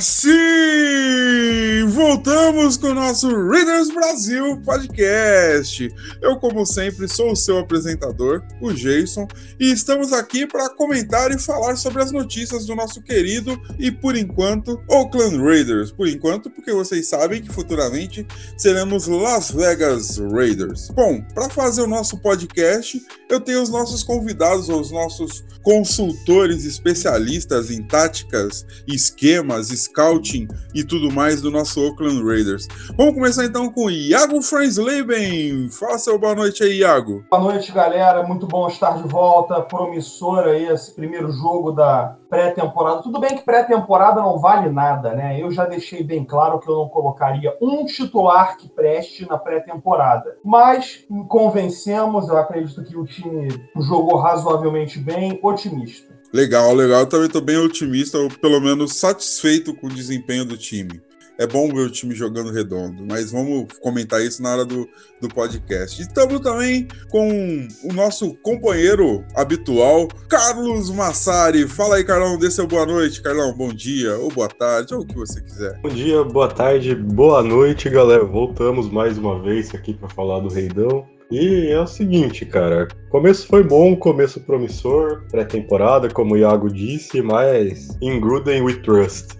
Sim! Voltamos com o nosso Readers Brasil podcast. Eu, como sempre, sou o seu apresentador, o Jason, e estamos aqui para comentar e falar sobre as notícias do nosso querido e, por enquanto, Oakland Raiders. Por enquanto, porque vocês sabem que futuramente seremos Las Vegas Raiders. Bom, para fazer o nosso podcast, eu tenho os nossos convidados, os nossos consultores especialistas em táticas, esquemas, scouting e tudo mais do nosso Oakland Raiders. Vamos começar então com Iago Fransleben. Fala seu boa noite aí, Iago. Boa noite, galera. Muito bom estar de volta. Promissor aí esse primeiro jogo da pré-temporada. Tudo bem que pré-temporada não vale nada, né? Eu já deixei bem claro que eu não colocaria um titular que preste na pré-temporada. Mas convencemos, eu acredito que o time jogou razoavelmente bem, otimista. Legal, legal. Eu também estou bem otimista, ou pelo menos satisfeito com o desempenho do time. É bom ver o time jogando redondo, mas vamos comentar isso na hora do, do podcast. Estamos também com o nosso companheiro habitual, Carlos Massari. Fala aí, Carlão, dê seu boa noite, Carlão. Bom dia, ou boa tarde, ou o que você quiser. Bom dia, boa tarde, boa noite, galera. Voltamos mais uma vez aqui para falar do Reidão. E é o seguinte, cara. Começo foi bom, começo promissor, pré-temporada, como o Iago disse, mas in Gruden we trust.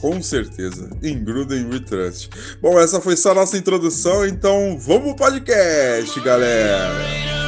Com certeza, in Gruden we trust. Bom, essa foi só a nossa introdução, então vamos pro podcast, galera.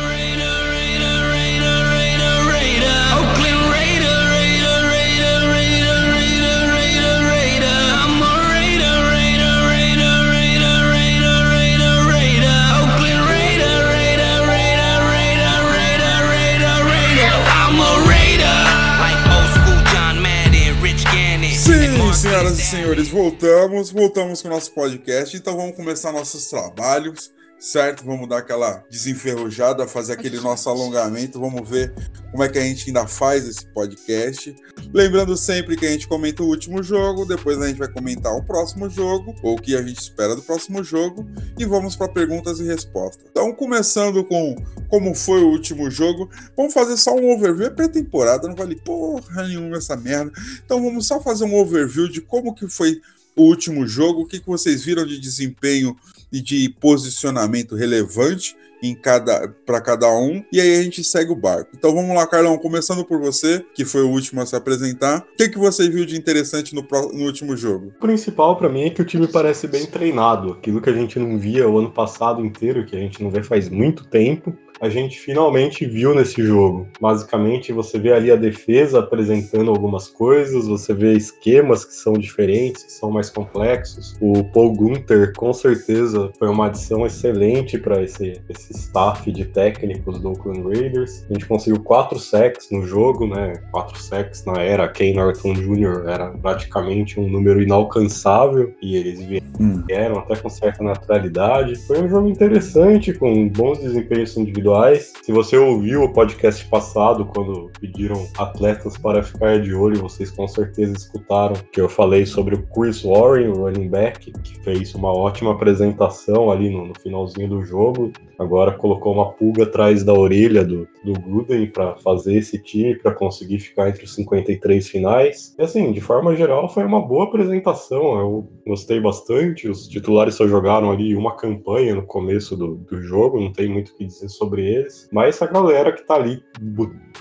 Senhoras e senhores, voltamos, voltamos com o nosso podcast, então vamos começar nossos trabalhos, certo? Vamos dar aquela desenferrujada, fazer aquele nosso alongamento, vamos ver como é que a gente ainda faz esse podcast. Lembrando sempre que a gente comenta o último jogo, depois a gente vai comentar o próximo jogo, ou o que a gente espera do próximo jogo, e vamos para perguntas e respostas. Então, começando com como foi o último jogo, vamos fazer só um overview. É pré-temporada, não vale porra nenhuma essa merda. Então, vamos só fazer um overview de como que foi o último jogo, o que, que vocês viram de desempenho e de posicionamento relevante em cada para cada um e aí a gente segue o barco. Então vamos lá, Carlão, começando por você, que foi o último a se apresentar. O que, que você viu de interessante no, no último jogo? O principal para mim é que o time parece bem treinado, aquilo que a gente não via o ano passado inteiro, que a gente não vê faz muito tempo a gente finalmente viu nesse jogo. Basicamente, você vê ali a defesa apresentando algumas coisas, você vê esquemas que são diferentes, que são mais complexos. O Paul Gunther, com certeza, foi uma adição excelente para esse, esse staff de técnicos do Oakland Raiders. A gente conseguiu quatro sacks no jogo, né? Quatro sacks na era Ken Norton Jr. era praticamente um número inalcançável e eles vieram hum. até com certa naturalidade. Foi um jogo interessante, com bons desempenhos individuais individuais. Se você ouviu o podcast passado, quando pediram atletas para ficar de olho, vocês com certeza escutaram que eu falei sobre o Chris Warren, o running back, que fez uma ótima apresentação ali no, no finalzinho do jogo. Agora colocou uma pulga atrás da orelha do, do Gruden para fazer esse time, para conseguir ficar entre os 53 finais. E assim, de forma geral, foi uma boa apresentação. Eu gostei bastante. Os titulares só jogaram ali uma campanha no começo do, do jogo, não tem muito o que dizer sobre sobre eles, mas a galera que tá ali,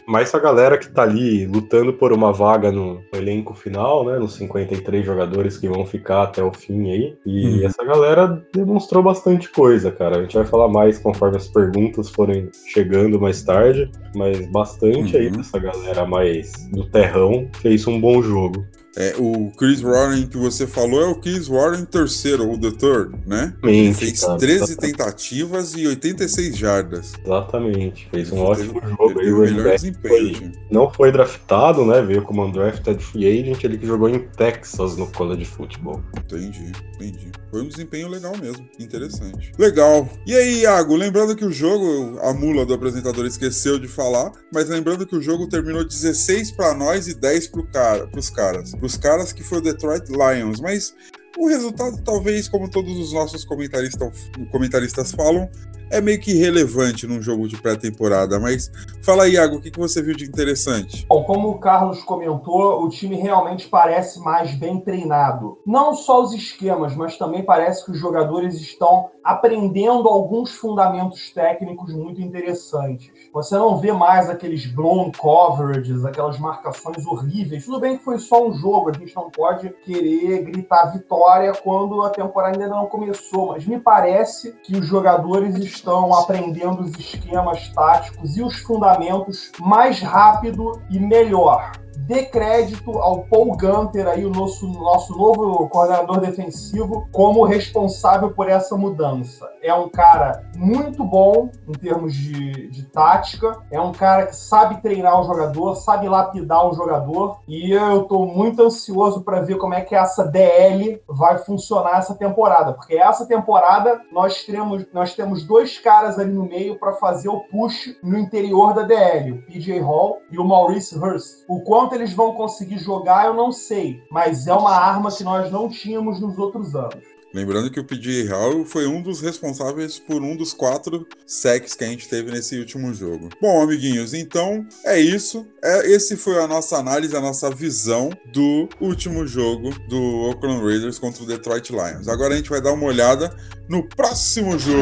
mais a galera que tá ali lutando por uma vaga no elenco final, né, nos 53 jogadores que vão ficar até o fim aí. E hum. essa galera demonstrou bastante coisa, cara. A gente vai falar mais conforme as perguntas forem chegando mais tarde, mas bastante uhum. aí dessa galera mais do terrão fez um bom jogo. É, o Chris Warren que você falou é o Chris Warren terceiro, ou the third, né? Ele fez cara, 13 tentativas e 86 jardas. Exatamente. Fez um ótimo jogo. Ele aí, o melhor desempenho. Foi, não foi draftado, né? Veio como undrafted free agent, ele que jogou em Texas no college football. Entendi, entendi. Foi um desempenho legal mesmo. Interessante. Legal. E aí, Iago, lembrando que o jogo, a mula do apresentador esqueceu de falar, mas lembrando que o jogo terminou 16 para nós e 10 pro cara, pros caras. Pros caras que foi o Detroit Lions. Mas o resultado, talvez, como todos os nossos comentaristas, comentaristas falam, é meio que irrelevante num jogo de pré-temporada. Mas fala aí, Iago, o que, você viu de interessante? Bom, como o Carlos comentou, o time realmente parece mais bem treinado. Não só os esquemas, mas também parece que os jogadores estão aprendendo alguns fundamentos técnicos muito interessantes. Você não vê mais aqueles blown coverages, aquelas marcações horríveis. Tudo bem que foi só um jogo, a gente não pode querer gritar vitória quando a temporada ainda não começou, mas me parece que os jogadores estão aprendendo os esquemas táticos e os fundamentos mais rápido e melhor dê crédito ao Paul Gunter, aí, o nosso, nosso novo coordenador defensivo, como responsável por essa mudança. É um cara muito bom em termos de, de tática, é um cara que sabe treinar o jogador, sabe lapidar o jogador, e eu estou muito ansioso para ver como é que essa DL vai funcionar essa temporada, porque essa temporada nós temos, nós temos dois caras ali no meio para fazer o push no interior da DL, o PJ Hall e o Maurice Hurst. O quanto eles vão conseguir jogar, eu não sei. Mas é uma arma que nós não tínhamos nos outros anos. Lembrando que o PJ Hall foi um dos responsáveis por um dos quatro sacks que a gente teve nesse último jogo. Bom, amiguinhos, então é isso. É, esse foi a nossa análise, a nossa visão do último jogo do Oakland Raiders contra o Detroit Lions. Agora a gente vai dar uma olhada no próximo jogo.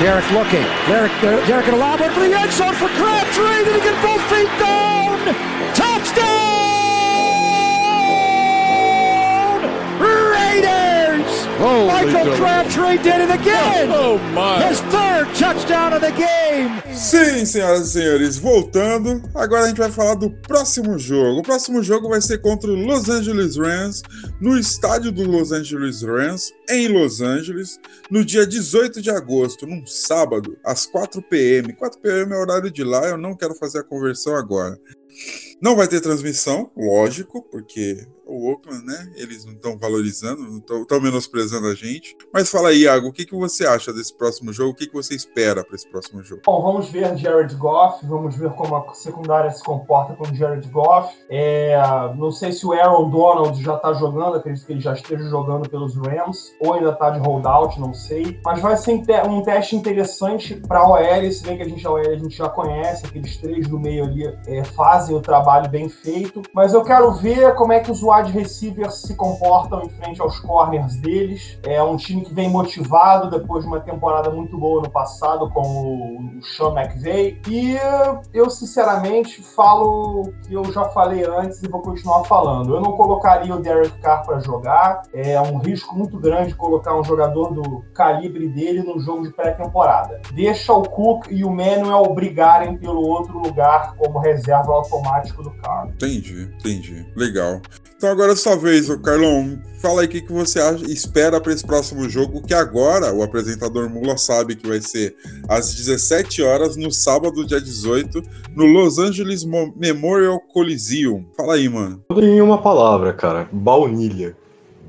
Derek looking. Derek, uh, Derek lob for the end zone for Crabtree. Did he get both feet down? Holy Michael Crabtree did it again! Oh, my! His third touchdown of the game! Sim, senhoras e senhores, voltando, agora a gente vai falar do próximo jogo. O próximo jogo vai ser contra o Los Angeles Rams, no estádio do Los Angeles Rams, em Los Angeles, no dia 18 de agosto, num sábado, às 4 p.m. 4 p.m. é o horário de lá, eu não quero fazer a conversão agora. Não vai ter transmissão, lógico, porque o Oakland, né? Eles não estão valorizando, estão menosprezando a gente. Mas fala aí, Iago, o que, que você acha desse próximo jogo? O que, que você espera para esse próximo jogo? Bom, vamos ver Jared Goff, vamos ver como a secundária se comporta com Jared Goff. É, não sei se o Aaron Donald já está jogando, acredito que ele já esteja jogando pelos Rams, ou ainda está de holdout, não sei. Mas vai ser um teste interessante para a OL, se bem que a gente, a OL a gente já conhece, aqueles três do meio ali é, fazem o trabalho bem feito. Mas eu quero ver como é que os wide receivers se comportam em frente aos corners deles. É um time que vem motivado depois de uma temporada muito boa no passado com o Sean McVay. E eu, sinceramente, falo que eu já falei antes e vou continuar falando. Eu não colocaria o Derek Carr para jogar. É um risco muito grande colocar um jogador do calibre dele no jogo de pré-temporada. Deixa o Cook e o Manuel brigarem pelo outro lugar como reserva automático do Carr. Entendi, entendi. Legal. Então agora é sua vez, Carlão. Fala aí o que, que você acha, espera para esse próximo jogo, que agora o apresentador Mula sabe que vai ser às 17 horas, no sábado, dia 18, no Los Angeles Memorial Coliseum. Fala aí, mano. Em uma palavra, cara, baunilha.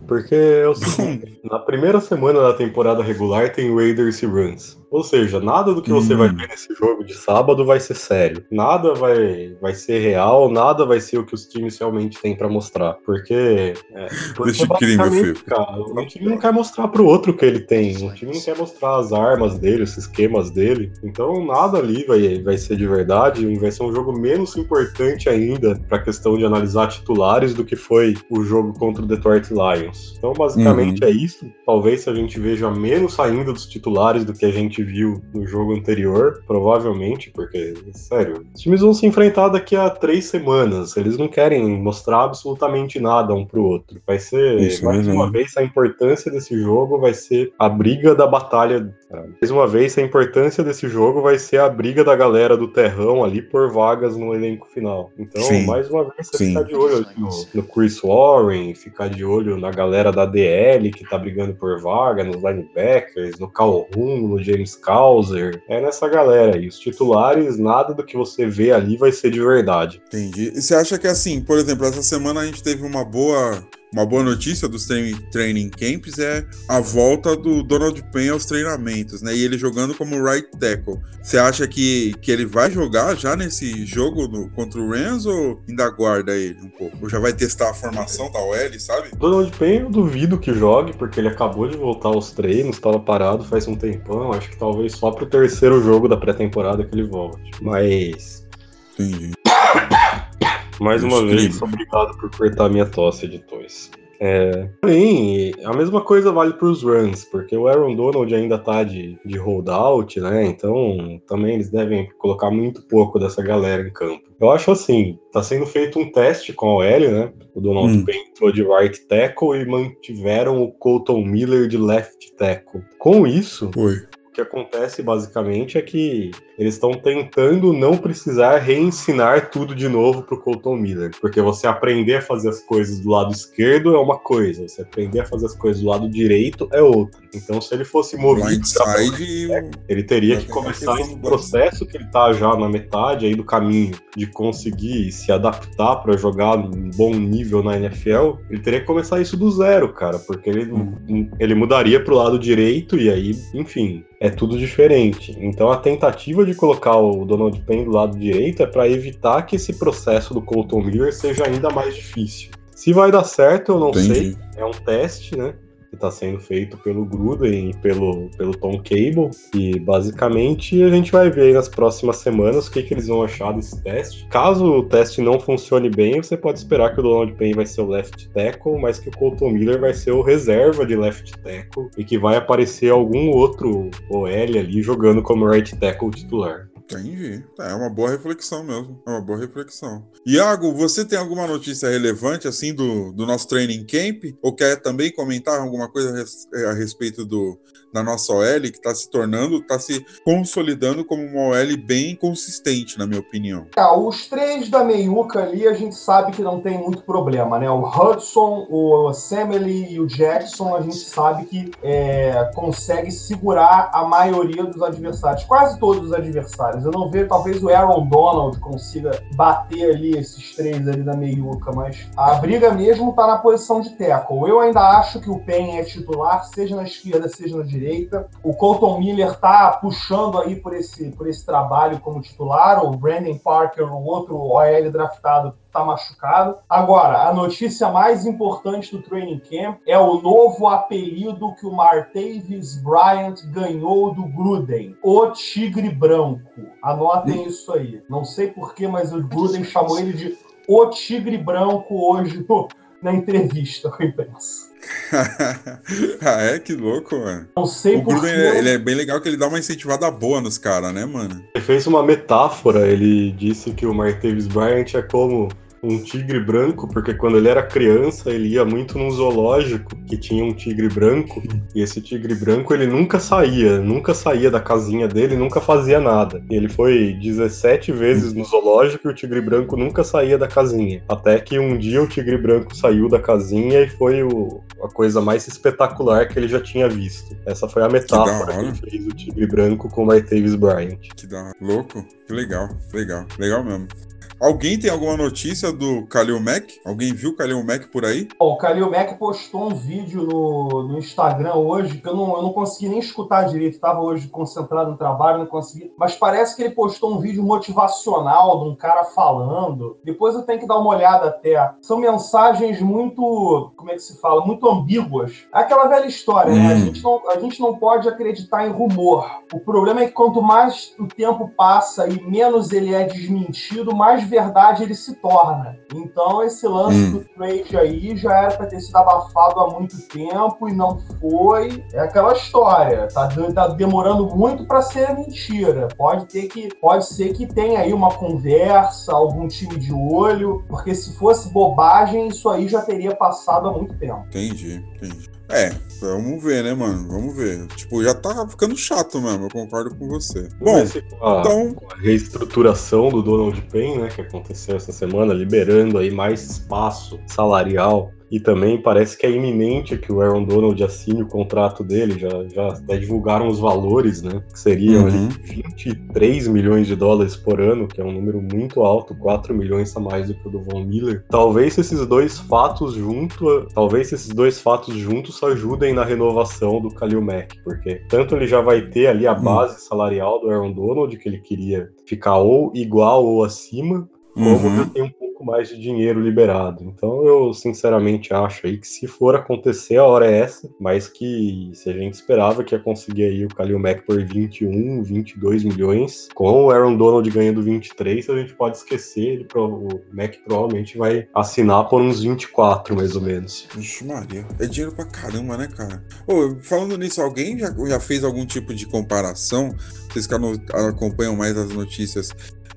Porque é seguinte, na primeira semana da temporada regular tem Raiders e Runs. Ou seja, nada do que você vai hum. ver nesse jogo de sábado vai ser sério. Nada vai, vai ser real, nada vai ser o que os times realmente têm para mostrar. Porque. É, porque filho. Cara, um time não quer mostrar pro outro que ele tem. Um time não quer mostrar as armas dele, os esquemas dele. Então nada ali vai, vai ser de verdade. Vai ser um jogo menos importante ainda pra questão de analisar titulares do que foi o jogo contra o Detroit Lions. Então, basicamente uhum. é isso. Talvez a gente veja menos saindo dos titulares do que a gente gente viu no jogo anterior, provavelmente, porque, sério, os times vão se enfrentar daqui a três semanas. Eles não querem mostrar absolutamente nada um pro outro. Vai ser, Isso, mais uma vez, a importância desse jogo vai ser a briga da batalha. Mais uma vez, a importância desse jogo vai ser a briga da galera do terrão ali por vagas no elenco final. Então, Sim. mais uma vez, você Sim. ficar de olho no, no Chris Warren, ficar de olho na galera da DL que tá brigando por vaga, nos linebackers, no Calhoun, no James Causer. É nessa galera aí. Os titulares, nada do que você vê ali vai ser de verdade. Entendi. E você acha que assim, por exemplo, essa semana a gente teve uma boa uma boa notícia dos training camps é a volta do Donald Penn aos treinamentos, né? E ele jogando como right tackle. Você acha que, que ele vai jogar já nesse jogo no, contra o Rams ou ainda guarda ele um pouco? Ou já vai testar a formação da OL, sabe? Donald Penn eu duvido que jogue, porque ele acabou de voltar aos treinos, estava parado faz um tempão. Acho que talvez só pro terceiro jogo da pré-temporada que ele volte. Mas. Entendi. Mais uma vez, obrigado por cortar minha tosse, editores. É, porém, a mesma coisa vale para os runs, porque o Aaron Donald ainda está de, de holdout, né? Então também eles devem colocar muito pouco dessa galera em campo. Eu acho assim, está sendo feito um teste com a OL, né? O Donald hum. Payne entrou de right tackle e mantiveram o Colton Miller de left tackle. Com isso, Oi. O que acontece basicamente é que eles estão tentando não precisar reensinar tudo de novo pro Colton Miller. Porque você aprender a fazer as coisas do lado esquerdo é uma coisa, você aprender a fazer as coisas do lado direito é outra. Então, se ele fosse movido, Blindside, pra... ele teria que começar esse processo que ele tá já na metade aí do caminho de conseguir se adaptar para jogar um bom nível na NFL. Ele teria que começar isso do zero, cara, porque ele, uhum. ele mudaria pro lado direito e aí, enfim, é tudo diferente. Então, a tentativa de colocar o Donald Penn do lado direito é para evitar que esse processo do Colton Miller seja ainda mais difícil. Se vai dar certo, eu não Entendi. sei. É um teste, né? Que está sendo feito pelo Gruden e pelo, pelo Tom Cable. E basicamente a gente vai ver nas próximas semanas o que, que eles vão achar desse teste. Caso o teste não funcione bem, você pode esperar que o Donald Payne vai ser o left tackle, mas que o Colton Miller vai ser o reserva de left tackle e que vai aparecer algum outro OL ali jogando como right tackle titular. Entendi. É uma boa reflexão mesmo. É uma boa reflexão. Iago, você tem alguma notícia relevante assim do, do nosso training camp? Ou quer também comentar alguma coisa a, a respeito do, na nossa OL, que está se tornando, está se consolidando como uma OL bem consistente, na minha opinião. É, os três da meiuca ali, a gente sabe que não tem muito problema, né? O Hudson, o Samely e o Jackson, a gente sabe que é, consegue segurar a maioria dos adversários, quase todos os adversários. Eu não vejo, talvez o Aaron Donald consiga bater ali esses três ali da meiuca, mas a briga mesmo está na posição de tackle. Eu ainda acho que o Pen é titular, seja na esquerda, seja na direita. O Colton Miller está puxando aí por esse, por esse trabalho como titular. O Brandon Parker, o outro OL draftado, está machucado. Agora, a notícia mais importante do training camp é o novo apelido que o Martavis Bryant ganhou do Gruden, o Tigre Branco. Anotem isso aí. Não sei porquê, mas o Gruden chamou ele de o Tigre Branco hoje no, na entrevista com a imprensa. ah, é? Que louco, mano. Não sei o Gruden, ele, ele é bem legal que ele dá uma incentivada boa nos caras, né, mano? Ele fez uma metáfora, ele disse que o Martavis Bryant é como um tigre branco, porque quando ele era criança, ele ia muito num zoológico que tinha um tigre branco, e esse tigre branco ele nunca saía, nunca saía da casinha dele, nunca fazia nada. Ele foi 17 vezes no zoológico e o tigre branco nunca saía da casinha. Até que um dia o tigre branco saiu da casinha e foi o, a coisa mais espetacular que ele já tinha visto. Essa foi a metáfora que, que fez o tigre branco com o Martavis Bryant. Que da louco, que legal, legal, legal mesmo. Alguém tem alguma notícia do Kalil Mack? Alguém viu o Kalil Mack por aí? O Kalil Mack postou um vídeo no, no Instagram hoje que eu não, eu não consegui nem escutar direito. Estava hoje concentrado no trabalho, não consegui. Mas parece que ele postou um vídeo motivacional de um cara falando. Depois eu tenho que dar uma olhada até. São mensagens muito, como é que se fala? Muito ambíguas. É aquela velha história, hum. né? A hum. gente, não, a gente não pode acreditar em rumor. O problema é que quanto mais o tempo passa e menos ele é desmentido, mais verdade ele se torna. Então, esse lance hum. do trade aí já era para ter sido abafado há muito tempo e não foi. É aquela história, tá, tá demorando muito para ser mentira. Pode ter que, pode ser que tenha aí uma conversa, algum time de olho, porque se fosse bobagem, isso aí já teria passado há muito tempo. Entendi, entendi. É, vamos ver, né, mano? Vamos ver. Tipo, já tá ficando chato mesmo, eu concordo com você. Bom, a, então... a reestruturação do Donald Payne, né, que aconteceu essa semana, liberando aí mais espaço salarial e também parece que é iminente que o Aaron Donald assine o contrato dele, já, já até divulgaram os valores, né? Que seriam uhum. ali 23 milhões de dólares por ano, que é um número muito alto, 4 milhões a mais do que o do Von Miller. Talvez esses dois fatos juntos, talvez esses dois fatos juntos ajudem na renovação do Khalil Mack, porque tanto ele já vai ter ali a uhum. base uhum. salarial do Aaron Donald, que ele queria ficar ou igual ou acima, como uhum. já tem um pouco mais de dinheiro liberado. Então eu sinceramente acho aí que se for acontecer a hora é essa, mas que se a gente esperava que ia conseguir aí o Kalil Mack por 21, 22 milhões, com o Aaron Donald ganhando 23, a gente pode esquecer, ele, o Mack provavelmente vai assinar por uns 24 mais ou menos. Vixe Maria, é dinheiro pra caramba, né, cara? Ô, falando nisso, alguém já, já fez algum tipo de comparação? Vocês que acompanham mais as notícias,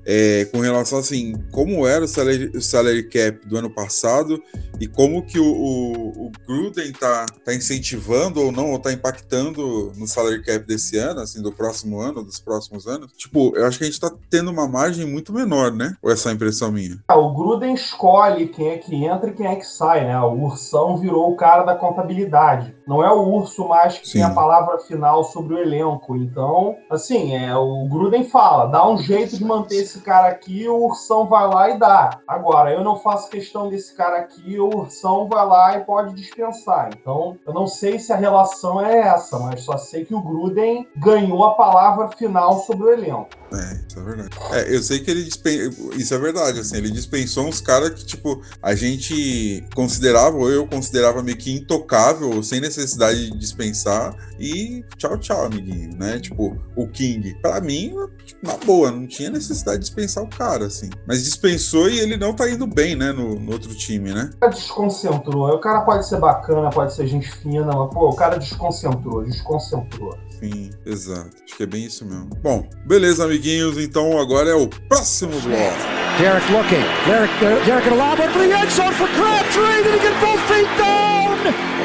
é, com relação assim, como era o salary, o salary, cap do ano passado e como que o, o, o Gruden tá, tá incentivando ou não, ou tá impactando no salary cap desse ano, assim, do próximo ano, dos próximos anos. Tipo, eu acho que a gente tá tendo uma margem muito menor, né? Ou essa é impressão minha? Ah, o Gruden escolhe quem é que entra e quem é que sai, né? O Ursão virou o cara da contabilidade. Não é o Urso mais que Sim. tem a palavra final sobre o elenco. Então, assim, é, o Gruden fala, dá um jeito de manter esse esse cara aqui, o Ursão vai lá e dá. Agora, eu não faço questão desse cara aqui, o Ursão vai lá e pode dispensar. Então, eu não sei se a relação é essa, mas só sei que o Gruden ganhou a palavra final sobre o elenco. É, isso é verdade. É, eu sei que ele dispensou. Isso é verdade, assim, ele dispensou uns caras que, tipo, a gente considerava, ou eu considerava meio que intocável, sem necessidade de dispensar. E tchau, tchau, amiguinho, né? Tipo, o King. Pra mim, tipo, na boa, não tinha necessidade de dispensar o cara, assim. Mas dispensou e ele não tá indo bem, né, no, no outro time, né? O cara desconcentrou. O cara pode ser bacana, pode ser gente fina, mas, pô, o cara desconcentrou, desconcentrou. Sim, exato. Acho que é bem isso mesmo. Bom, beleza, amiguinhos. Então agora é o próximo bloco. Derek looking. Derek, Derek, in a lob for the end zone for Crabtree. Did he get both feet down?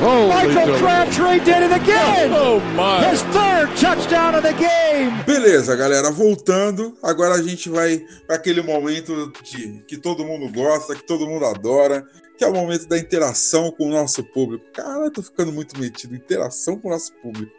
Michael Crabtree did it again. Oh, my. His third touchdown of the game. Beleza, galera, voltando. Agora a gente vai para aquele momento que, que todo mundo gosta, que todo mundo adora, que é o momento da interação com o nosso público. Cara, eu tô ficando muito metido, interação com o nosso público.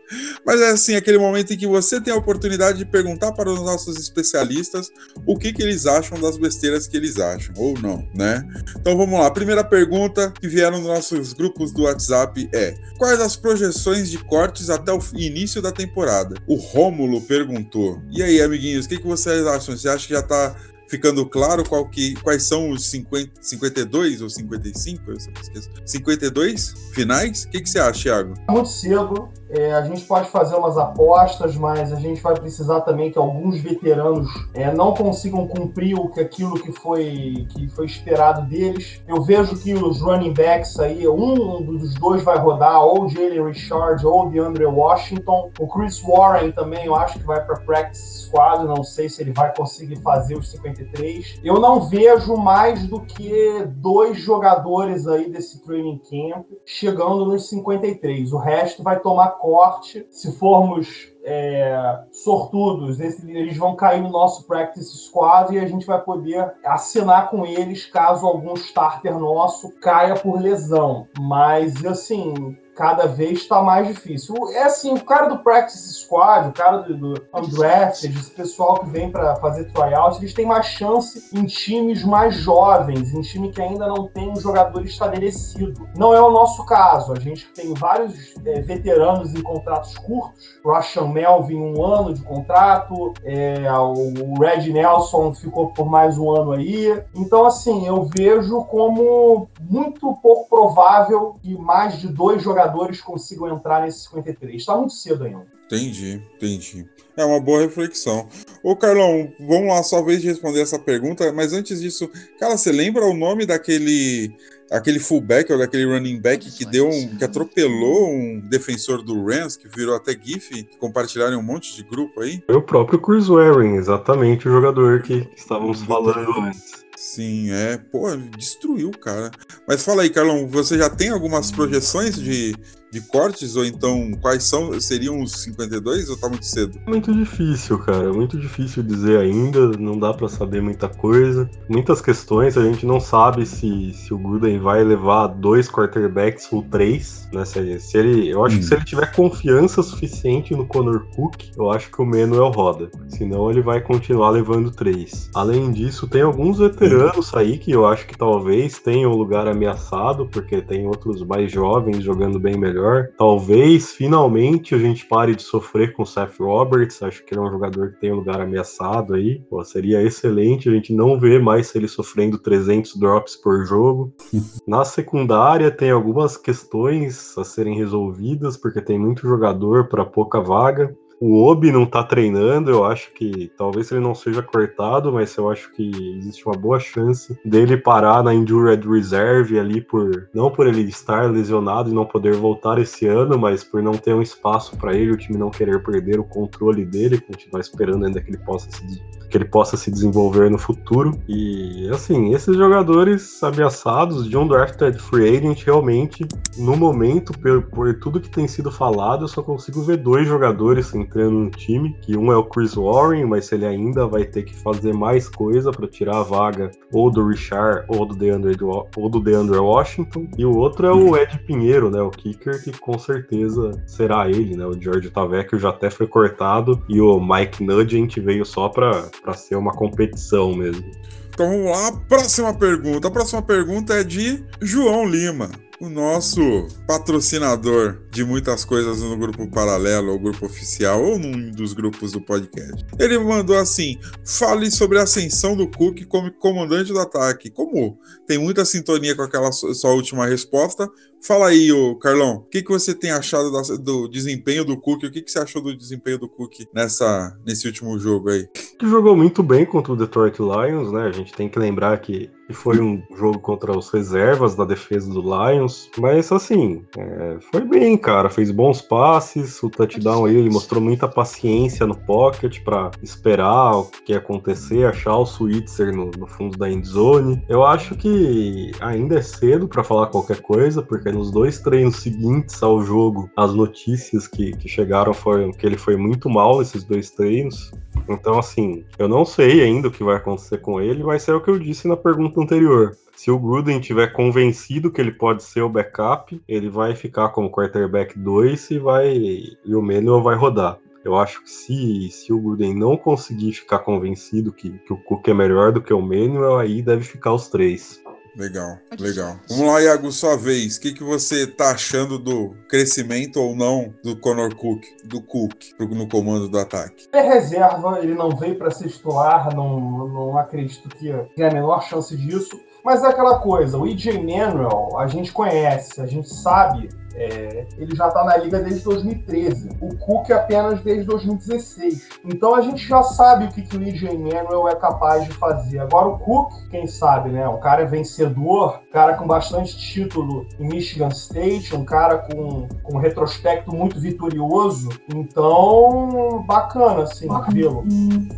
Mas é assim, aquele momento em que você tem a oportunidade de perguntar para os nossos especialistas o que, que eles acham das besteiras que eles acham, ou não, né? Então vamos lá. A primeira pergunta que vieram nos nossos grupos do WhatsApp é: quais as projeções de cortes até o início da temporada? O Rômulo perguntou. E aí, amiguinhos, o que, que vocês acham? Você acha que já tá ficando claro qual que, quais são os 50, 52 ou 55, eu esqueço, 52 finais? O que, que você acha, Thiago? Muito cedo. É, a gente pode fazer umas apostas, mas a gente vai precisar também que alguns veteranos é, não consigam cumprir o que aquilo que foi, que foi esperado deles. Eu vejo que os running backs aí, um dos dois vai rodar, ou Jalen Richard ou DeAndre Washington. O Chris Warren também, eu acho que vai para practice squad, não sei se ele vai conseguir fazer os 53. Eu não vejo mais do que dois jogadores aí desse training camp chegando nos 53. O resto vai tomar corte. Se formos é, sortudos, eles vão cair no nosso practice squad e a gente vai poder assinar com eles caso algum starter nosso caia por lesão. Mas assim, cada vez está mais difícil. É assim, o cara do Practice Squad, o cara do, do Undrafted, esse pessoal que vem para fazer tryout, eles têm mais chance em times mais jovens, em time que ainda não tem um jogador estabelecido. Não é o nosso caso. A gente tem vários é, veteranos em contratos curtos. Russian Melvin, um ano de contrato. É, o Red Nelson ficou por mais um ano aí. Então, assim, eu vejo como muito pouco provável que mais de dois jogadores consigam entrar nesse 53. Está muito cedo ainda. Entendi, entendi. É uma boa reflexão. Ô, Carlão, vamos lá, só vez de responder essa pergunta, mas antes disso, cara, você lembra o nome daquele aquele fullback ou daquele running back que deu um, que atropelou um defensor do Rams, que virou até GIF, que compartilharam um monte de grupo aí? Foi o próprio Chris Warren, exatamente o jogador que estávamos falando antes. Sim, é. Pô, destruiu o cara. Mas fala aí, Carlão, você já tem algumas projeções de de cortes, ou então quais são seriam os 52 ou tá muito cedo? Muito difícil, cara. Muito difícil dizer ainda. Não dá para saber muita coisa. Muitas questões a gente não sabe se, se o Gruden vai levar dois quarterbacks ou três. Né? Se, ele, eu acho hum. que se ele tiver confiança suficiente no Connor Cook, eu acho que o Manuel roda. Senão ele vai continuar levando três. Além disso, tem alguns veteranos aí que eu acho que talvez tenham lugar ameaçado, porque tem outros mais jovens jogando bem melhor melhor. Talvez finalmente a gente pare de sofrer com o Seth Roberts. Acho que ele é um jogador que tem um lugar ameaçado aí. Pô, seria excelente a gente não ver mais ele sofrendo 300 drops por jogo. Na secundária tem algumas questões a serem resolvidas, porque tem muito jogador para pouca vaga. O Obi não tá treinando, eu acho que talvez ele não seja cortado, mas eu acho que existe uma boa chance dele parar na Injured Reserve ali por não por ele estar lesionado e não poder voltar esse ano, mas por não ter um espaço para ele, o time não querer perder o controle dele, continuar esperando ainda que ele possa se que ele possa se desenvolver no futuro. E assim, esses jogadores ameaçados de um drafted free agent realmente, no momento, por, por tudo que tem sido falado, eu só consigo ver dois jogadores entrando no time, que um é o Chris Warren, mas ele ainda vai ter que fazer mais coisa para tirar a vaga ou do Richard ou do DeAndre, ou do DeAndre Washington, e o outro é o Ed Pinheiro, né, o kicker, que com certeza será ele, né, o George Tavecchio já até foi cortado e o Mike Nugent veio só para para ser uma competição mesmo. Então vamos lá, próxima pergunta. A próxima pergunta é de João Lima o nosso patrocinador de muitas coisas no grupo paralelo, ou grupo oficial, ou num dos grupos do podcast. Ele mandou assim: fale sobre a ascensão do Cook como comandante do ataque. Como tem muita sintonia com aquela sua última resposta, Fala aí, ô Carlão, o que, que você tem achado da, do desempenho do Cook? O que, que você achou do desempenho do Cook nessa, nesse último jogo aí? Que jogou muito bem contra o Detroit Lions, né? A gente tem que lembrar que foi um jogo contra os reservas da defesa do Lions, mas assim, é, foi bem, cara. Fez bons passes, o touchdown aí ele mostrou muita paciência no pocket para esperar o que ia acontecer, achar o Switzer no, no fundo da endzone. Eu acho que ainda é cedo para falar qualquer coisa, porque nos dois treinos seguintes ao jogo, as notícias que, que chegaram foram que ele foi muito mal nesses dois treinos. Então, assim, eu não sei ainda o que vai acontecer com ele, mas é o que eu disse na pergunta anterior. Se o Gruden tiver convencido que ele pode ser o backup, ele vai ficar como quarterback 2 e vai e o Manuel vai rodar. Eu acho que se, se o Gruden não conseguir ficar convencido que, que o Cook é melhor do que o Manuel, aí deve ficar os três. Legal, legal. Vamos lá, Iago, sua vez. O que, que você tá achando do crescimento ou não do Conor Cook, do Cook, no comando do ataque? É reserva, ele não veio para se titular, não, não acredito que tenha a menor chance disso. Mas é aquela coisa, o EJ Manuel, a gente conhece, a gente sabe é, ele já está na liga desde 2013. O Cook apenas desde 2016. Então a gente já sabe o que, que o EJ Manuel é capaz de fazer. Agora o Cook, quem sabe, né? Um cara vencedor, um cara com bastante título em Michigan State, um cara com, com um retrospecto muito vitorioso. Então, bacana, assim, vê-lo.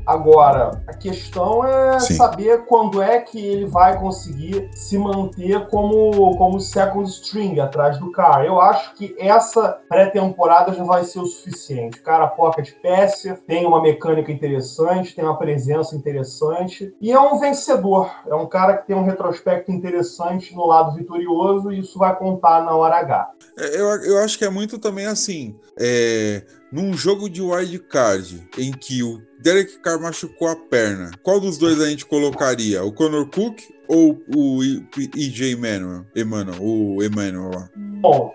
Agora, a questão é Sim. saber quando é que ele vai conseguir se manter como, como second string atrás do cara. Eu acho que essa pré-temporada já vai ser o suficiente. O cara pocket passer, tem uma mecânica interessante, tem uma presença interessante e é um vencedor. É um cara que tem um retrospecto interessante no lado vitorioso e isso vai contar na hora H. É, eu, eu acho que é muito também assim. É, num jogo de wild card em que o Derek Carr machucou a perna, qual dos dois a gente colocaria? O Connor Cook ou o EJ Emmanuel? Emmanuel, o Emmanuel lá? Bom,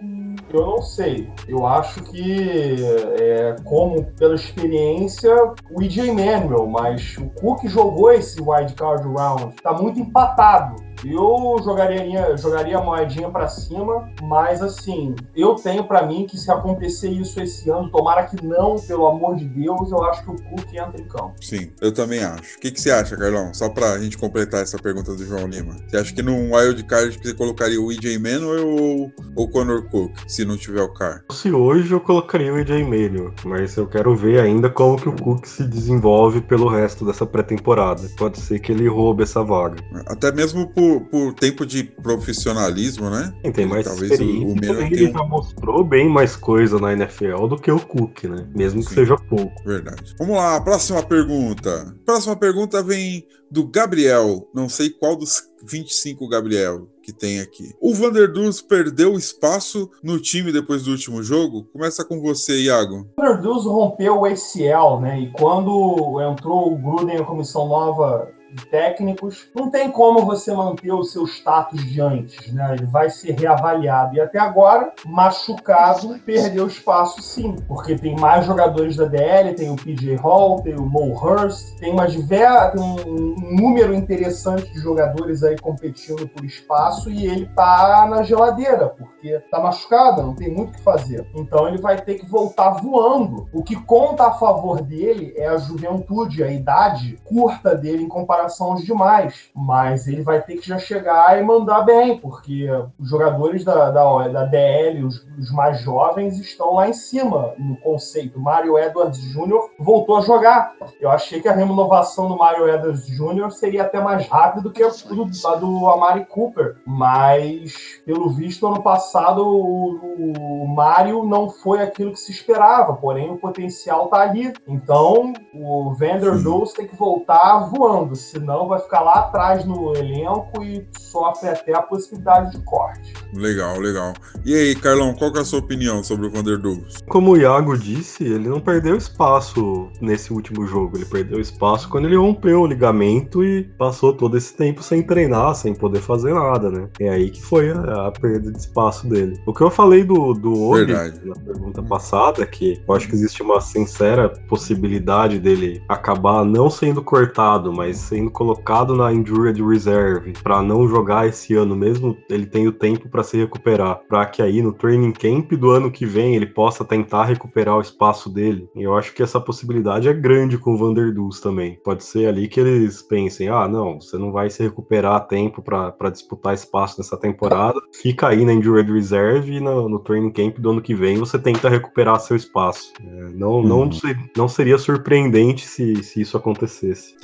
eu não sei. Eu acho que, é, como pela experiência, o EJ Manuel, mas o Cook jogou esse wild card round. Tá muito empatado. Eu jogaria, jogaria a moedinha para cima, mas assim, eu tenho para mim que se acontecer isso esse ano, tomara que não, pelo amor de Deus, eu acho que o Cook entra em campo. Sim, eu também acho. O que, que você acha, Carlão? Só pra gente completar essa pergunta do João Lima. Você acha que num wild card você colocaria o EJ Manuel ou o Connor Cook, se não tiver o car? Se hoje eu colocaria o EJ Manuel, mas eu quero ver ainda como que o Cook se desenvolve pelo resto dessa pré-temporada. Pode ser que ele roube essa vaga. Até mesmo por, por tempo de profissionalismo, né? Sim, tem mais Talvez experiência. O, o ele já mostrou bem mais coisa na NFL do que o Cook, né? Mesmo que Sim, seja pouco. Verdade. Vamos lá, próxima pergunta. Próxima pergunta vem do Gabriel. Não sei qual dos 25 Gabriel que tem aqui. O Vanderduz perdeu espaço no time depois do último jogo? Começa com você, Iago. O Vanderduz rompeu o ACL, né? E quando entrou o Gruden, a comissão nova de técnicos, não tem como você manter o seu status de antes, né? Ele vai ser reavaliado. E até agora, machucado, perdeu espaço sim, porque tem mais jogadores da DL, tem o PJ Hall, tem o Mo Hurst, tem, uma diver... tem um número interessante de jogadores aí competindo por espaço e ele tá na geladeira, porque tá machucado, não tem muito o que fazer. Então ele vai ter que voltar voando. O que conta a favor dele é a juventude, a idade curta dele em comparação comparação aos demais. Mas ele vai ter que já chegar e mandar bem, porque os jogadores da, da, da DL, os, os mais jovens, estão lá em cima no conceito. Mario Edwards Jr. voltou a jogar. Eu achei que a renovação do Mario Edwards Jr. seria até mais rápida do que a do, a do Amari Cooper. Mas, pelo visto, ano passado o, o Mario não foi aquilo que se esperava, porém o potencial está ali. Então, o Vanderbilt tem que voltar voando senão vai ficar lá atrás no elenco e sofre até a possibilidade de corte. Legal, legal. E aí, Carlão, qual é a sua opinião sobre o Vander Douglas? Como o Iago disse, ele não perdeu espaço nesse último jogo. Ele perdeu espaço quando ele rompeu o ligamento e passou todo esse tempo sem treinar, sem poder fazer nada, né? É aí que foi a, a perda de espaço dele. O que eu falei do, do Obi na pergunta passada, é que eu acho que existe uma sincera possibilidade dele acabar não sendo cortado, mas sendo colocado na injured reserve para não jogar esse ano, mesmo ele tendo tempo para se recuperar, para que aí no training camp do ano que vem ele possa tentar recuperar o espaço dele. E eu acho que essa possibilidade é grande com o Vanderduz também. Pode ser ali que eles pensem: ah, não, você não vai se recuperar a tempo para disputar espaço nessa temporada, fica aí na injured reserve e no, no training camp do ano que vem você tenta recuperar seu espaço. É, não, não, uhum. não seria surpreendente se, se isso acontecesse.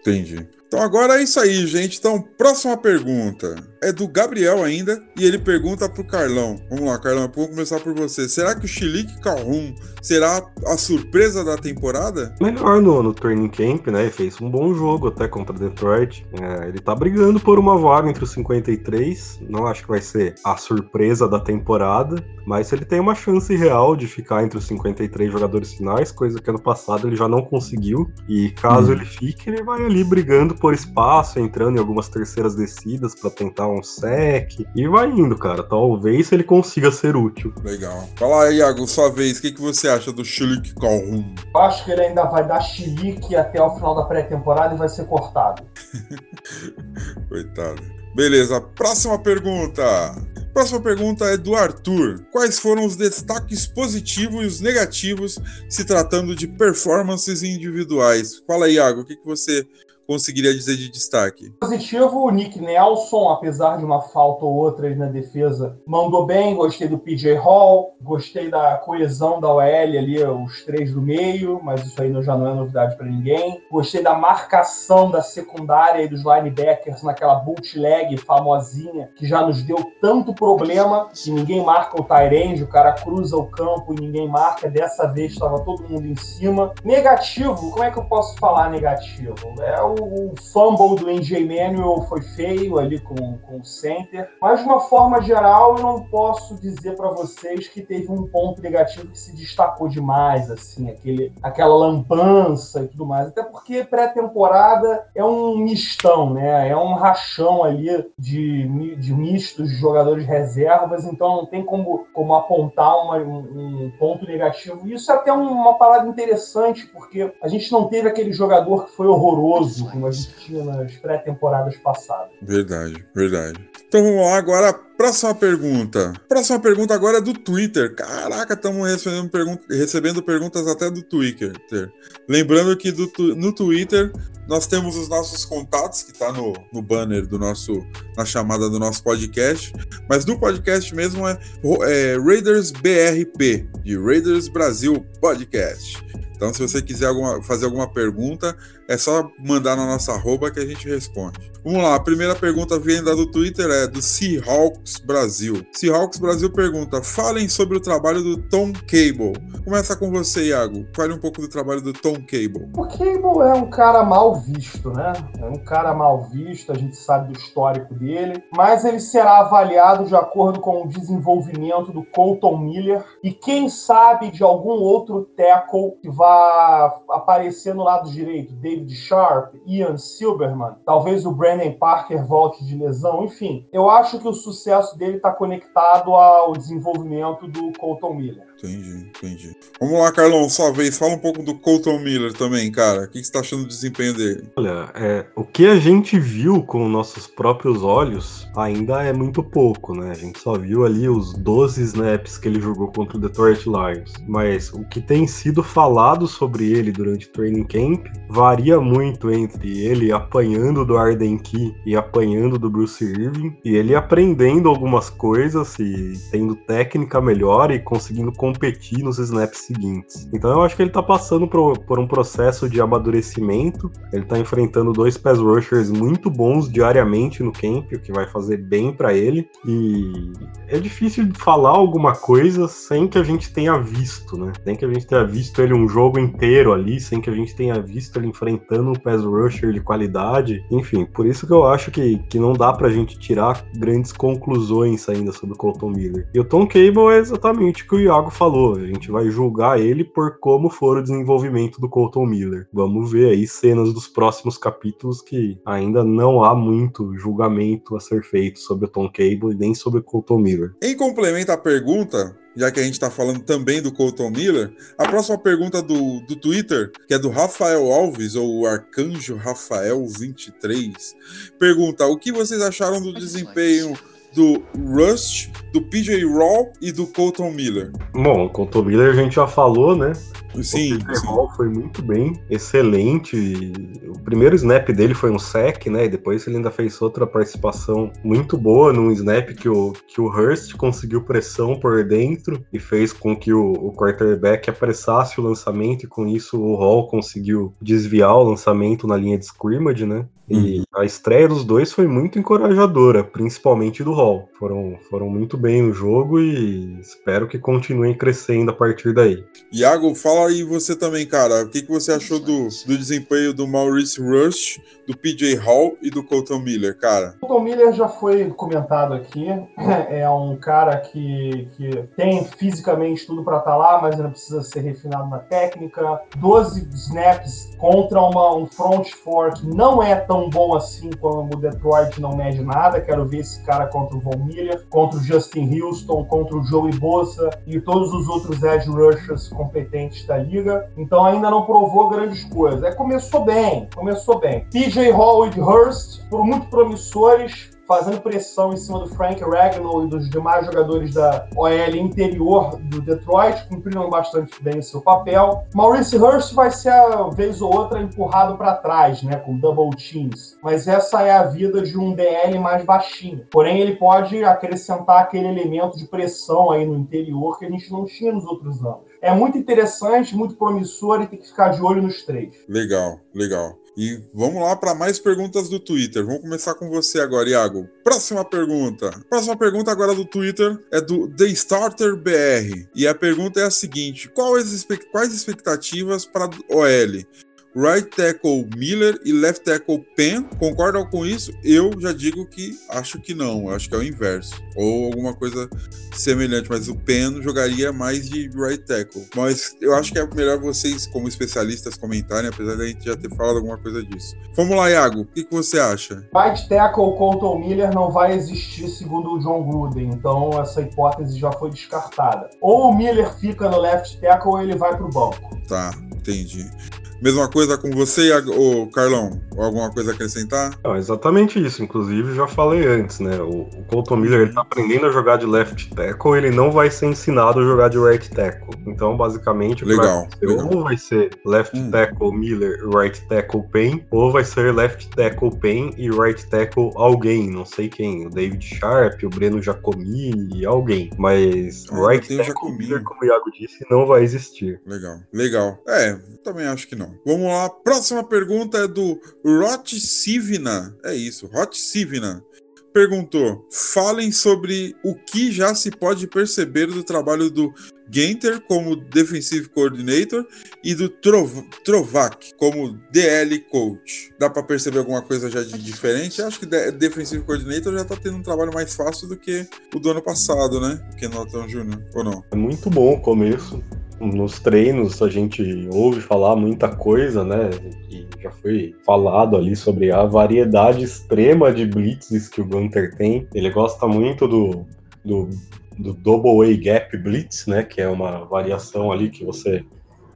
Entendi, entendi. Então agora é isso aí, gente. Então, próxima pergunta é do Gabriel ainda e ele pergunta pro Carlão. Vamos lá, Carlão, vamos começar por você. Será que o Chilique Calhoun será a surpresa da temporada? Melhor no, no training camp, né? Ele fez um bom jogo até contra Detroit. É, ele tá brigando por uma vaga entre os 53. Não acho que vai ser a surpresa da temporada, mas ele tem uma chance real de ficar entre os 53 jogadores finais, coisa que ano passado ele já não conseguiu. E caso hum. ele fique, ele vai ali brigando por espaço, entrando em algumas terceiras descidas para tentar um sec e vai indo, cara. Talvez ele consiga ser útil. Legal. Fala aí, Iago, sua vez, o que, que você acha do Chilik Calhoun? Eu acho que ele ainda vai dar chilique até o final da pré-temporada e vai ser cortado. Coitado. Beleza, próxima pergunta. Próxima pergunta é do Arthur. Quais foram os destaques positivos e os negativos se tratando de performances individuais? Fala aí, Iago, o que, que você conseguiria dizer de destaque? Positivo, o Nick Nelson, apesar de uma falta ou outra na defesa, mandou bem. Gostei do PJ Hall, gostei da coesão da OL ali, os três do meio, mas isso aí já não é novidade para ninguém. Gostei da marcação da secundária e dos linebackers naquela bootleg famosinha que já nos deu tanto problema que ninguém marca o Tyrande, o cara cruza o campo e ninguém marca. Dessa vez estava todo mundo em cima. Negativo, como é que eu posso falar negativo? É o o fumble do NJ Manuel foi feio ali com, com o center, mas de uma forma geral eu não posso dizer para vocês que teve um ponto negativo que se destacou demais, assim, aquele, aquela lampança e tudo mais, até porque pré-temporada é um mistão, né? É um rachão ali de, de mistos de jogadores reservas, então não tem como, como apontar uma, um, um ponto negativo. Isso é até uma parada interessante, porque a gente não teve aquele jogador que foi horroroso como a gente tinha nas pré-temporadas passadas. Verdade, verdade. Então vamos lá agora. Próxima pergunta. Próxima pergunta agora é do Twitter. Caraca, estamos recebendo, pergun recebendo, perguntas até do Twitter. Lembrando que do, no Twitter nós temos os nossos contatos, que está no, no banner do nosso, na chamada do nosso podcast. Mas no podcast mesmo é, é Raiders BRP, de Raiders Brasil Podcast. Então, se você quiser alguma, fazer alguma pergunta, é só mandar na nossa arroba que a gente responde. Vamos lá, a primeira pergunta vinda do Twitter é do Seahawks Brasil. Seahawks Brasil pergunta: falem sobre o trabalho do Tom Cable. Começa com você, Iago. Fale um pouco do trabalho do Tom Cable. O Cable é um cara mal visto, né? É um cara mal visto, a gente sabe do histórico dele, mas ele será avaliado de acordo com o desenvolvimento do Colton Miller e quem sabe de algum outro tackle que vai aparecer no lado direito, David Sharp, Ian Silberman, talvez o Brandon Parker volte de lesão, enfim. Eu acho que o sucesso dele está conectado ao desenvolvimento do Colton Miller. Entendi, entendi. Vamos lá, Carlão, sua vez. Fala um pouco do Colton Miller também, cara. O que você está achando do desempenho dele? Olha, é, o que a gente viu com nossos próprios olhos ainda é muito pouco, né? A gente só viu ali os 12 snaps que ele jogou contra o Detroit Lions. Mas o que tem sido falado sobre ele durante o training camp varia muito entre ele apanhando do Arden Key e apanhando do Bruce Irving, e ele aprendendo algumas coisas e tendo técnica melhor e conseguindo competir nos snaps seguintes. Então eu acho que ele tá passando por, por um processo de amadurecimento. Ele tá enfrentando dois pass rushers muito bons diariamente no camp, o que vai fazer bem para ele. E é difícil falar alguma coisa sem que a gente tenha visto, né? Sem que a gente tenha visto ele um jogo inteiro ali, sem que a gente tenha visto ele enfrentando um pass rusher de qualidade. Enfim, por isso que eu acho que, que não dá pra gente tirar grandes conclusões ainda sobre o Colton Miller. E o Tom Cable é exatamente o que o Iago falou, a gente vai julgar ele por como for o desenvolvimento do Colton Miller. Vamos ver aí cenas dos próximos capítulos que ainda não há muito julgamento a ser feito sobre o Tom Cable e nem sobre o Colton Miller. Em complemento à pergunta, já que a gente está falando também do Colton Miller, a próxima pergunta do, do Twitter, que é do Rafael Alves, ou Arcanjo Rafael 23, pergunta: o que vocês acharam do desempenho do Rust, do PJ Raw e do Colton Miller. Bom, o Colton Miller a gente já falou, né? Sim, o PJ Raw foi muito bem, excelente. O primeiro snap dele foi um sec, né? E depois ele ainda fez outra participação muito boa num snap que o, que o Hurst conseguiu pressão por dentro e fez com que o, o quarterback apressasse o lançamento e com isso o Hall conseguiu desviar o lançamento na linha de scrimmage, né? E uhum. a estreia dos dois foi muito encorajadora, principalmente do Hall. Foram, foram muito bem no jogo e espero que continuem crescendo a partir daí. Iago, fala aí você também, cara. O que, que você achou do, do desempenho do Maurice Rush, do PJ Hall e do Colton Miller, cara? O Colton Miller já foi comentado aqui. É um cara que, que tem fisicamente tudo para estar tá lá, mas ainda precisa ser refinado na técnica. 12 snaps contra uma, um front four que não é tão bom assim como o Detroit não mede nada. Quero ver esse cara contra o Von Miller, contra o Justin Houston, contra o Joey Bosa e todos os outros edge rushers competentes da liga. Então ainda não provou grandes coisas. É, começou bem, começou bem. PJ Hall e Hurst foram muito promissores, fazendo pressão em cima do Frank Ragnall e dos demais jogadores da OL interior do Detroit, cumpriram bastante bem o seu papel. Maurice Hurst vai ser, a vez ou outra, empurrado para trás, né, com double teams. Mas essa é a vida de um DL mais baixinho. Porém, ele pode acrescentar aquele elemento de pressão aí no interior que a gente não tinha nos outros anos. É muito interessante, muito promissor e tem que ficar de olho nos três. Legal, legal. E vamos lá para mais perguntas do Twitter. Vamos começar com você agora, Iago. Próxima pergunta. Próxima pergunta agora do Twitter é do The Starter BR. E a pergunta é a seguinte: quais expectativas para OL? Right tackle Miller e left tackle Penn. Concordam com isso? Eu já digo que acho que não, acho que é o inverso. Ou alguma coisa semelhante, mas o Penn jogaria mais de right tackle. Mas eu acho que é melhor vocês, como especialistas, comentarem, apesar da gente já ter falado alguma coisa disso. Vamos lá, Iago, o que, que você acha? Right tackle Colton Miller não vai existir segundo o John Gruden, então essa hipótese já foi descartada. Ou o Miller fica no left tackle ou ele vai para o banco. Tá, entendi. Mesma coisa com você, o Carlão? Alguma coisa a acrescentar? Não, exatamente isso. Inclusive, já falei antes, né? O, o Colton Miller ele tá aprendendo a jogar de left tackle, ele não vai ser ensinado a jogar de right tackle. Então, basicamente, legal, vai legal. ou vai ser left hum. tackle Miller, right tackle Payne, ou vai ser left tackle Payne e right tackle alguém, não sei quem, o David Sharp, o Breno Giacomini, alguém. Mas ah, right tackle Miller, como o Iago disse, não vai existir. Legal, legal. É, também acho que não. Vamos lá, próxima pergunta é do Rot Sivina. É isso, Rot Sivina perguntou: falem sobre o que já se pode perceber do trabalho do Genter como Defensive Coordinator e do Trov Trovac como DL Coach. Dá para perceber alguma coisa já de diferente? Acho que Defensive Coordinator já tá tendo um trabalho mais fácil do que o do ano passado, né? O Kenotão Júnior, ou não? É muito bom o começo. Nos treinos a gente ouve falar muita coisa, né? E já foi falado ali sobre a variedade extrema de blitzes que o Gunter tem. Ele gosta muito do, do, do Double A Gap Blitz, né? Que é uma variação ali que você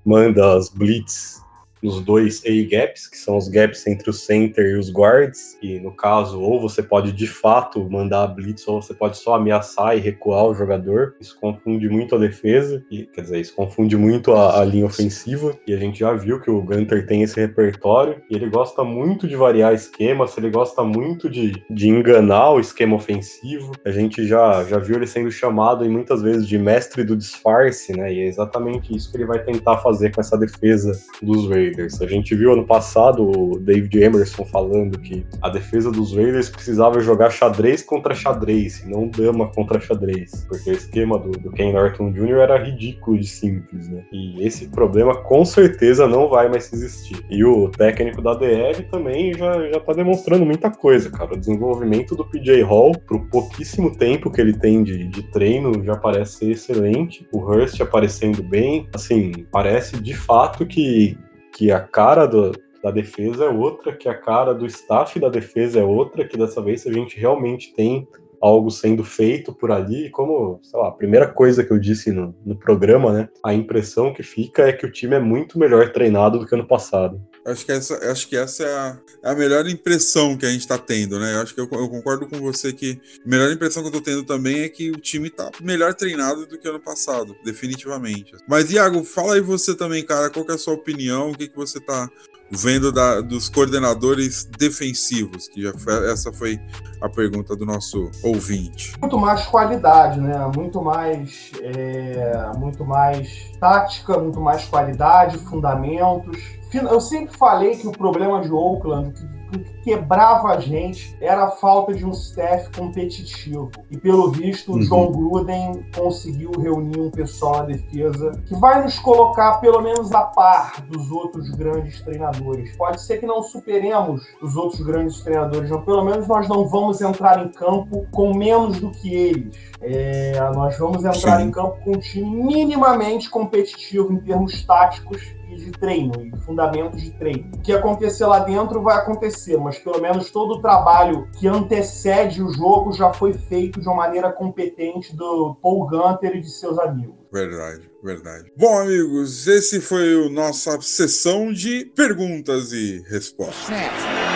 manda as blitz nos dois A-gaps, que são os gaps entre o center e os guards, e no caso, ou você pode de fato mandar a blitz, ou você pode só ameaçar e recuar o jogador. Isso confunde muito a defesa, e, quer dizer, isso confunde muito a, a linha ofensiva, e a gente já viu que o Gunter tem esse repertório, e ele gosta muito de variar esquemas, ele gosta muito de, de enganar o esquema ofensivo. A gente já, já viu ele sendo chamado e muitas vezes de mestre do disfarce, né? E é exatamente isso que ele vai tentar fazer com essa defesa dos Raiders. Raiders. A gente viu ano passado o David Emerson falando que a defesa dos Raiders precisava jogar xadrez contra xadrez, e não dama contra xadrez, porque o esquema do, do Ken Norton Jr. era ridículo de simples, né? E esse problema com certeza não vai mais existir. E o técnico da DL também já, já tá demonstrando muita coisa, cara. O desenvolvimento do PJ Hall, pro pouquíssimo tempo que ele tem de, de treino, já parece ser excelente. O Hurst aparecendo bem, assim, parece de fato que que a cara do, da defesa é outra, que a cara do staff da defesa é outra, que dessa vez a gente realmente tem algo sendo feito por ali, como, sei lá, a primeira coisa que eu disse no, no programa, né? A impressão que fica é que o time é muito melhor treinado do que ano passado. Acho que essa, acho que essa é, a, é a melhor impressão que a gente está tendo, né? Eu acho que eu, eu, concordo com você que a melhor impressão que eu estou tendo também é que o time está melhor treinado do que ano passado, definitivamente. Mas, Iago, fala aí você também, cara, qual é a sua opinião, o que, que você está vendo da, dos coordenadores defensivos, que já foi, essa foi a pergunta do nosso ouvinte. Muito mais qualidade, né? Muito mais, é, muito mais tática, muito mais qualidade, fundamentos. Eu sempre falei que o problema de Oakland, o que quebrava a gente era a falta de um staff competitivo. E pelo visto, o uhum. John Gruden conseguiu reunir um pessoal na defesa que vai nos colocar pelo menos a par dos outros grandes treinadores. Pode ser que não superemos os outros grandes treinadores, mas pelo menos nós não vamos entrar em campo com menos do que eles. É, nós vamos entrar Sim. em campo com um time minimamente competitivo em termos táticos de treino e fundamentos de treino. O que acontecer lá dentro vai acontecer, mas pelo menos todo o trabalho que antecede o jogo já foi feito de uma maneira competente do Paul Gunter e de seus amigos. Verdade, verdade. Bom, amigos, esse foi a nossa sessão de perguntas e respostas.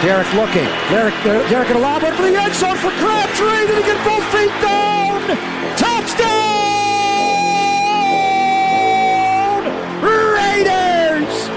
Derek looking. Derek, Derek gonna lob one for the end zone for Crabtree. Did he get both feet down?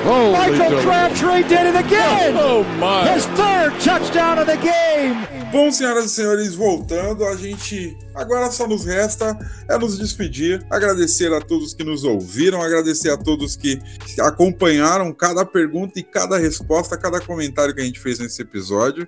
Holy Michael Crabtree did it again! Oh, my. His third touchdown of the game! Bom, senhoras e senhores, voltando, a gente Agora só nos resta é nos despedir, agradecer a todos que nos ouviram, agradecer a todos que acompanharam cada pergunta e cada resposta, cada comentário que a gente fez nesse episódio.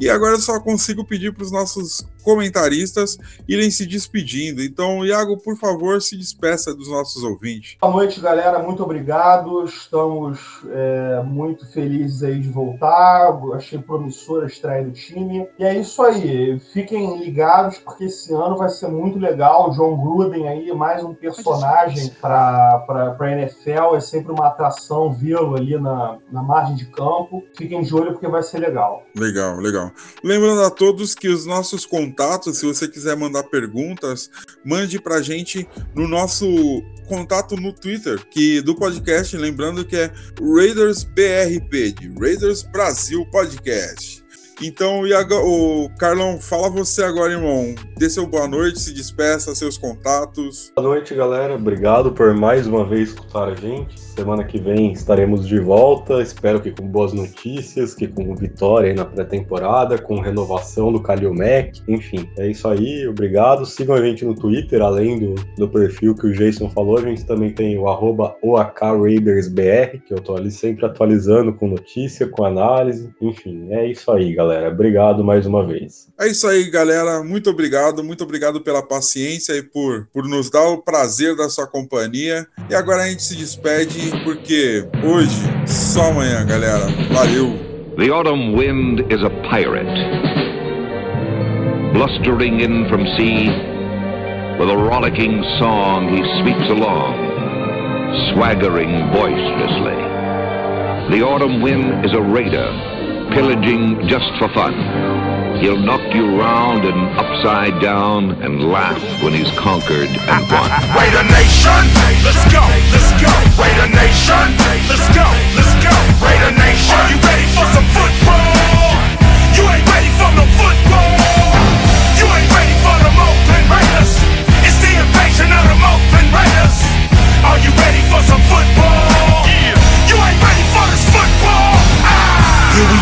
E agora eu só consigo pedir para os nossos comentaristas irem se despedindo. Então, Iago, por favor, se despeça dos nossos ouvintes. Boa noite, galera. Muito obrigado. Estamos é, muito felizes aí de voltar. Achei promissora a estreia do time. E é isso aí. Fiquem ligados, porque esse ano vai ser muito legal. O John Gruden aí, mais um personagem para a NFL. É sempre uma atração vê-lo ali na, na margem de campo. Fiquem de olho porque vai ser legal. Legal, legal. Lembrando a todos que os nossos se você quiser mandar perguntas, mande para a gente no nosso contato no Twitter que do podcast, lembrando que é Raiders BRP, de Raiders Brasil Podcast. Então, o Carlão, fala você agora, irmão. Dê seu boa noite, se despeça, seus contatos. Boa noite, galera. Obrigado por mais uma vez escutar a gente. Semana que vem estaremos de volta. Espero que com boas notícias, que com vitória na pré-temporada, com renovação do Kalil Mack. Enfim, é isso aí. Obrigado. Sigam a gente no Twitter, além do, do perfil que o Jason falou. A gente também tem o arroba OAKRaidersBR, que eu tô ali sempre atualizando com notícia, com análise. Enfim, é isso aí, galera. Obrigado mais uma vez. É isso aí, galera. Muito obrigado. Muito obrigado pela paciência e por, por nos dar o prazer da sua companhia. E agora a gente se despede porque hoje, só amanhã, galera. Valeu! The autumn wind is a pirate, blustering in from sea. With a rollicking song, he sweeps along, swaggering boisterously. The autumn wind is a raider, pillaging just for fun. He'll knock you round and upside down and laugh when he's conquered and won. Raider Nation, let's go, let's go. Raider Nation, let's go, let's go. Raider Nation, are you ready for some football? You ain't ready for no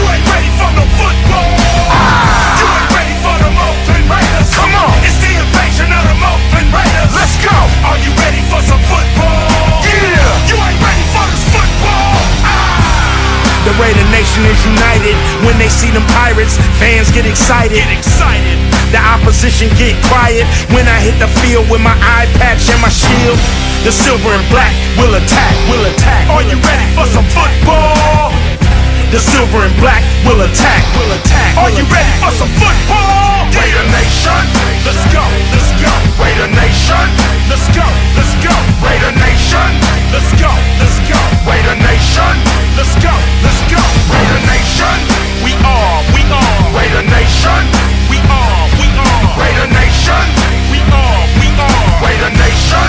you ain't ready for no football. You ain't ready for the Oakland Raiders. Come on, it's the invasion of the Oakland Raiders. Let's go. Are you ready for some football? Yeah, you ain't ready for this football. Ah. The Raider Nation is united when they see them pirates. Fans get excited. Get excited. The opposition get quiet when I hit the field with my eye patch and my shield. The silver and black will attack, will attack. Are you ready for some football? The silver and black will attack, will attack. Are you ready for some football? Raider Nation, let's go, let's go. Raider Nation, let's go, let's go. Raider Nation, let's go, let's go. Raider Nation, let's go, let's go. Raider Nation, we are, we are. Raider Nation, we are, we are. Raider Nation, we are, we are. Raider Nation,